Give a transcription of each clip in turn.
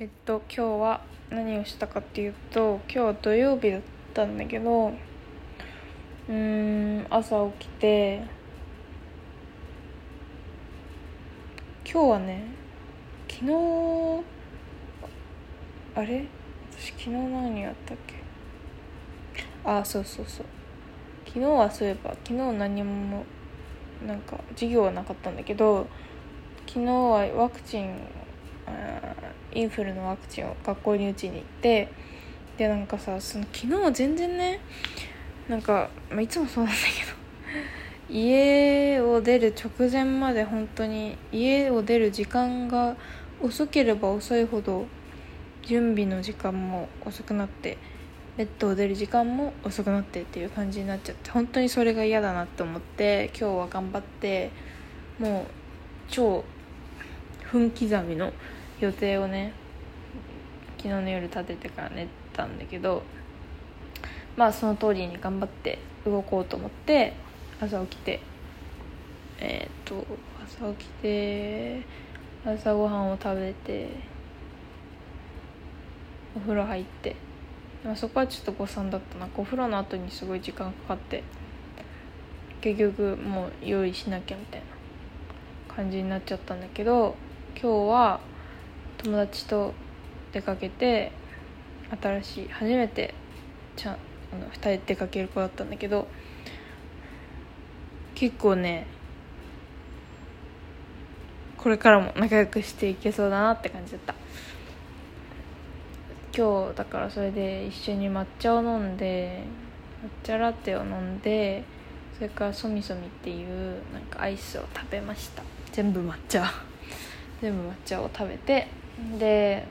えっと今日は何をしたかっていうと今日は土曜日だったんだけどうーん朝起きて今日はね昨日あれ？私昨日何やったっけ？あそうそうそう。昨日はそういえば昨日何もなんか授業はなかったんだけど昨日はワクチンインフルのワクチンを学校に打ちに行ってでなんかさその昨日は全然ねなんか、まあ、いつもそうなんだけど 家を出る直前まで本当に家を出る時間が遅ければ遅いほど準備の時間も遅くなってベッドを出る時間も遅くなってっていう感じになっちゃって本当にそれが嫌だなって思って今日は頑張ってもう超分刻みの予定をね昨日の夜立ててから寝たんだけどまあその通りに頑張って動こうと思って朝起きてえっ、と朝起きて朝ごはんを食べてお風呂入ってでもそこはちょっと誤算だったな。お風呂の後にすごい時間かかって結局もう用意しなきゃみたいな感じになっちゃったんだけど今日は友達と出かけて新しい初めてちゃんあの2人で出かける子だったんだけど結構ねこれからも仲良くしていけそうだなって感じだった。今日だからそれで一緒に抹茶を飲んで抹茶ラテを飲んでそれからソミソミっていうなんかアイスを食べました。全部抹茶。全部抹茶を食べてで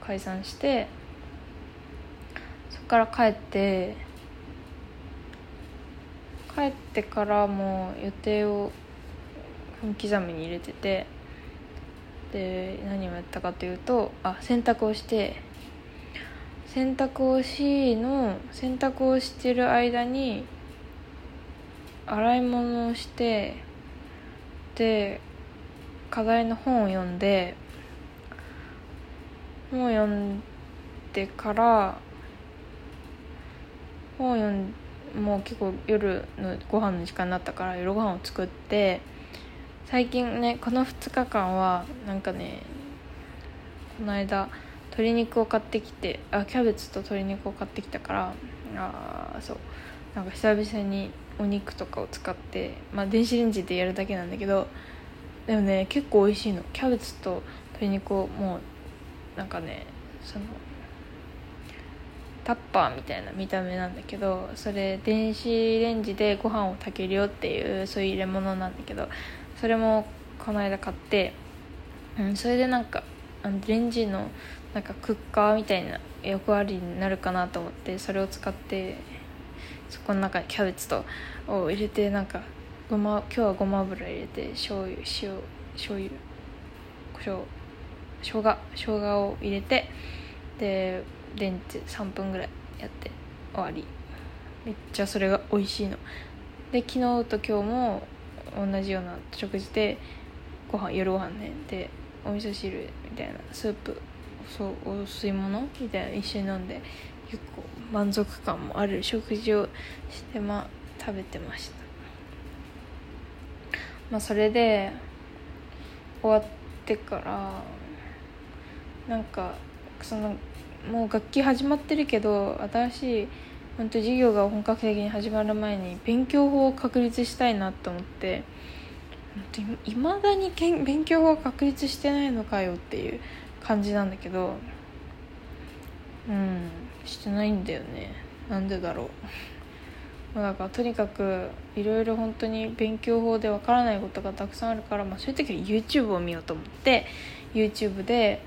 解散してそこから帰って帰ってからもう予定を分刻みに入れててで何をやったかというとあ洗濯をして洗濯をしの洗濯をしてる間に洗い物をしてで課題の本を読んで本を読んでから本を読んもう結構夜のご飯の時間になったから夜ご飯を作って最近ねこの2日間はなんかねこの間鶏肉を買ってきてあキャベツと鶏肉を買ってきたからあそうなんか久々にお肉とかを使ってまあ電子レンジでやるだけなんだけどでもね結構美味しいの。キャベツと鶏肉をもうなんかねそのタッパーみたいな見た目なんだけどそれ電子レンジでご飯を炊けるよっていうそういう入れ物なんだけどそれもこの間買って、うん、それでなんかあのレンジのなんかクッカーみたいな役割になるかなと思ってそれを使ってそこの中にキャベツとを入れてなんかごま今日はごま油入れて醤油塩醤油胡椒生姜生姜を入れてでレンジ3分ぐらいやって終わり。めっちゃそれが美味しいの。で昨日と今日も同じような食事でご飯夜ご飯ね。でお味噌汁みたいなスープそうお吸い物？みたいな一緒に飲んで結構満足感もある食事をしてまあ食べてました。まあそれで終わってからなんかそのもう楽器始まってるけど新しい本当授業が本格的に始まる前に勉強法を確立したいなと思っていまだにけん勉強法を確立してないのかよっていう感じなんだけどうんしてないんだよね。なんでだろう。だからとにかくいろいろ本当に勉強法でわからないことがたくさんあるから、まあ、そういう時は YouTube を見ようと思って YouTube で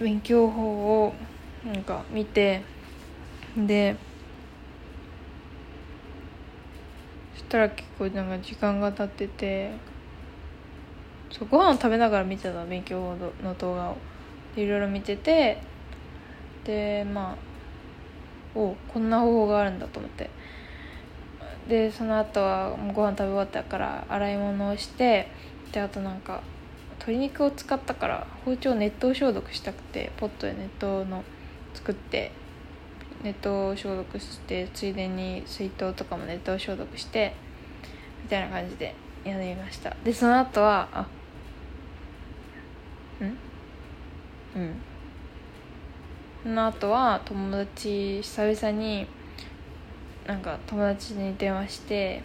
勉強法をなんか見てでそしたら結構なんか時間が経っててそうご飯を食べながら見てた勉強法の動画を。いろいろ見ててでまあおこんな方法があるんだと思って。でその後はもうご飯食べ終わったから洗い物をしてであとなんか鶏肉を使ったから包丁熱湯消毒したくてポットで熱湯の作って熱湯消毒してついでに水筒とかも熱湯消毒してみたいな感じでやりました。でその後はあん？うん。その後は友達久々になんか友達に電話して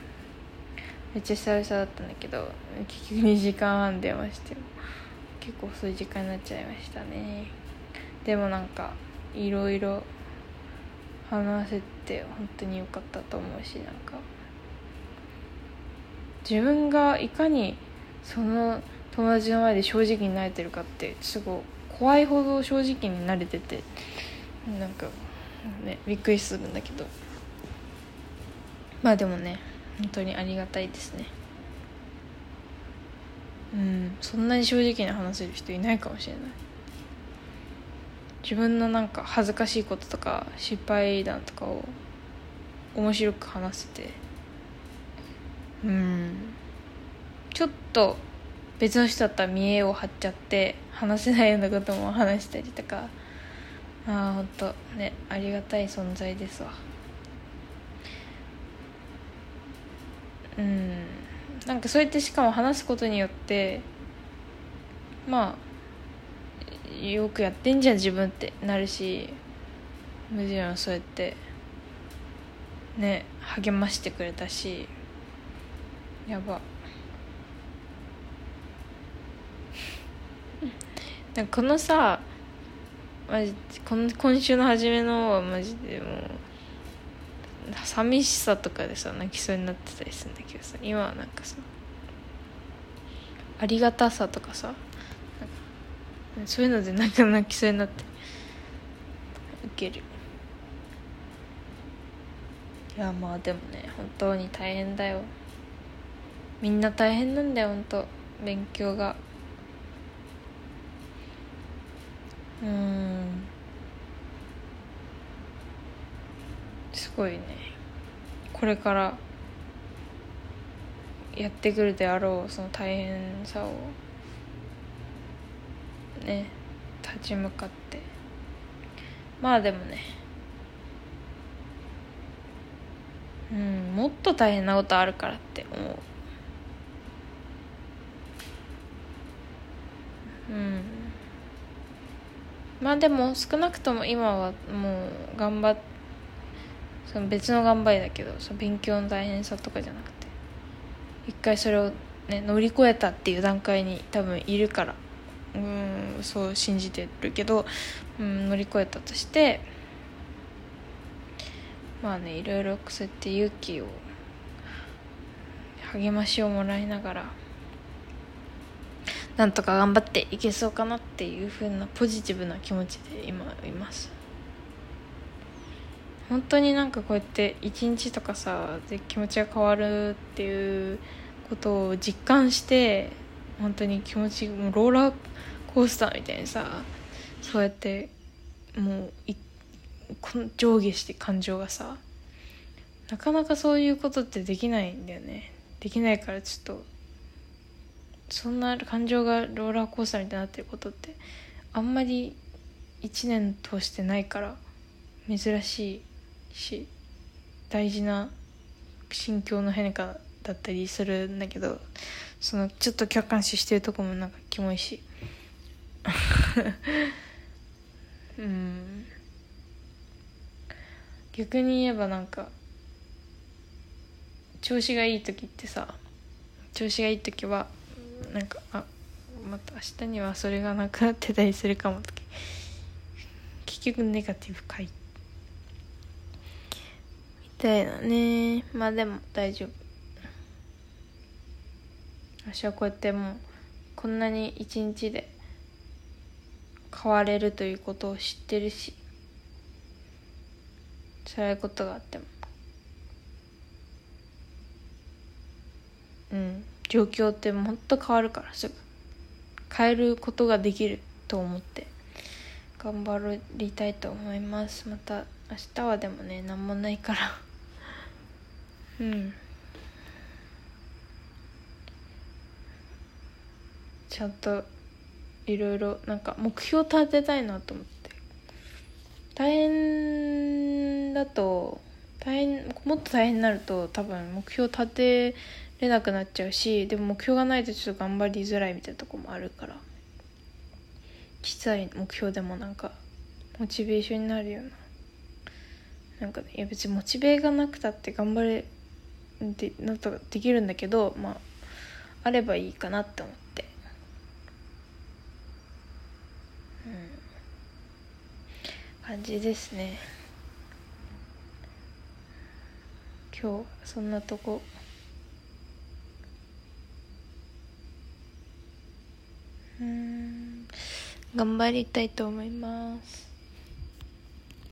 めっちゃ久々だったんだけど結局2時間半電話して結構遅い時間になっちゃいましたね。でもなんかいろいろ話せて本当に良かったと思うしなんか自分がいかにその友達の前で正直になれてるかってすごい怖いほど正直になれててなんかねびっくりするんだけど。まあでもね本当にありがたいですね。うんそんなに正直に話せる人いないかもしれない。自分のなんか恥ずかしいこととか失敗談とかを面白く話せて。うんちょっと別の人だったら見栄を張っちゃって話せないようなことも話したりとか。ああほんとねありがたい存在ですわ。うん。なんかそうやってしかも話すことによってまあよくやってんじゃん自分ってなるしむじろそうやってね励ましてくれたしやば。なんかこのさマジこの今週の初めのはマジでもう寂しさとかでさ泣きそうになってたりするんだけどさ今はなんかさありがたさとかさそういうのでなんか泣きそうになってウケる。いやまあでもね本当に大変だよ。みんな大変なんだよ本当。勉強が。うんすごいね。これからやってくるであろうその大変さをね立ち向かって。まあでもね。うんもっと大変なことあるからって思う。うん。まあでも少なくとも今はもう頑張ってその別の頑張りだけどその勉強の大変さとかじゃなくて一回それをね乗り越えたっていう段階に多分いるからうんそう信じてるけど、うん、乗り越えたとしてまあねいろいろそうやって勇気を励ましをもらいながらなんとか頑張っていけそうかなっていう風なポジティブな気持ちで今います。本当になんかこうやって一日とかさで気持ちが変わるっていうことを実感して本当に気持ちもうローラーコースターみたいにさそうやってもうい上下して感情がさなかなかそういうことってできないんだよね。できないからちょっとそんな感情がローラーコースターみたいになってることってあんまり1年通してないから珍しい。し大事な心境の変化だったりするんだけどそのちょっと客観視してるとこもなんかキモいし。うん。逆に言えばなんか調子がいい時ってさ調子がいい時はなんかあまた明日にはそれがなくなってたりするかもとか。結局ネガティブかいみたいなね。まあでも大丈夫。私はこうやってもうこんなに一日で変われるということを知ってるし辛いことがあっても。うん。状況ってもっと変わるからすぐ。変えることができると思って。頑張りたいと思います。また明日はでもね何もないから。うん。ちゃんといろいろなんか目標立てたいなと思って。大変だと大変もっと大変になると多分目標立てれなくなっちゃうしでも目標がないとちょっと頑張りづらいみたいなとこもあるから。小さい目標でもなんかモチベーションになるような。なんかねいや別にモチベがなくたって頑張れでなんとかできるんだけどまああればいいかなって思って。うん。感じですね。今日そんなとこ。うん。頑張りたいと思います。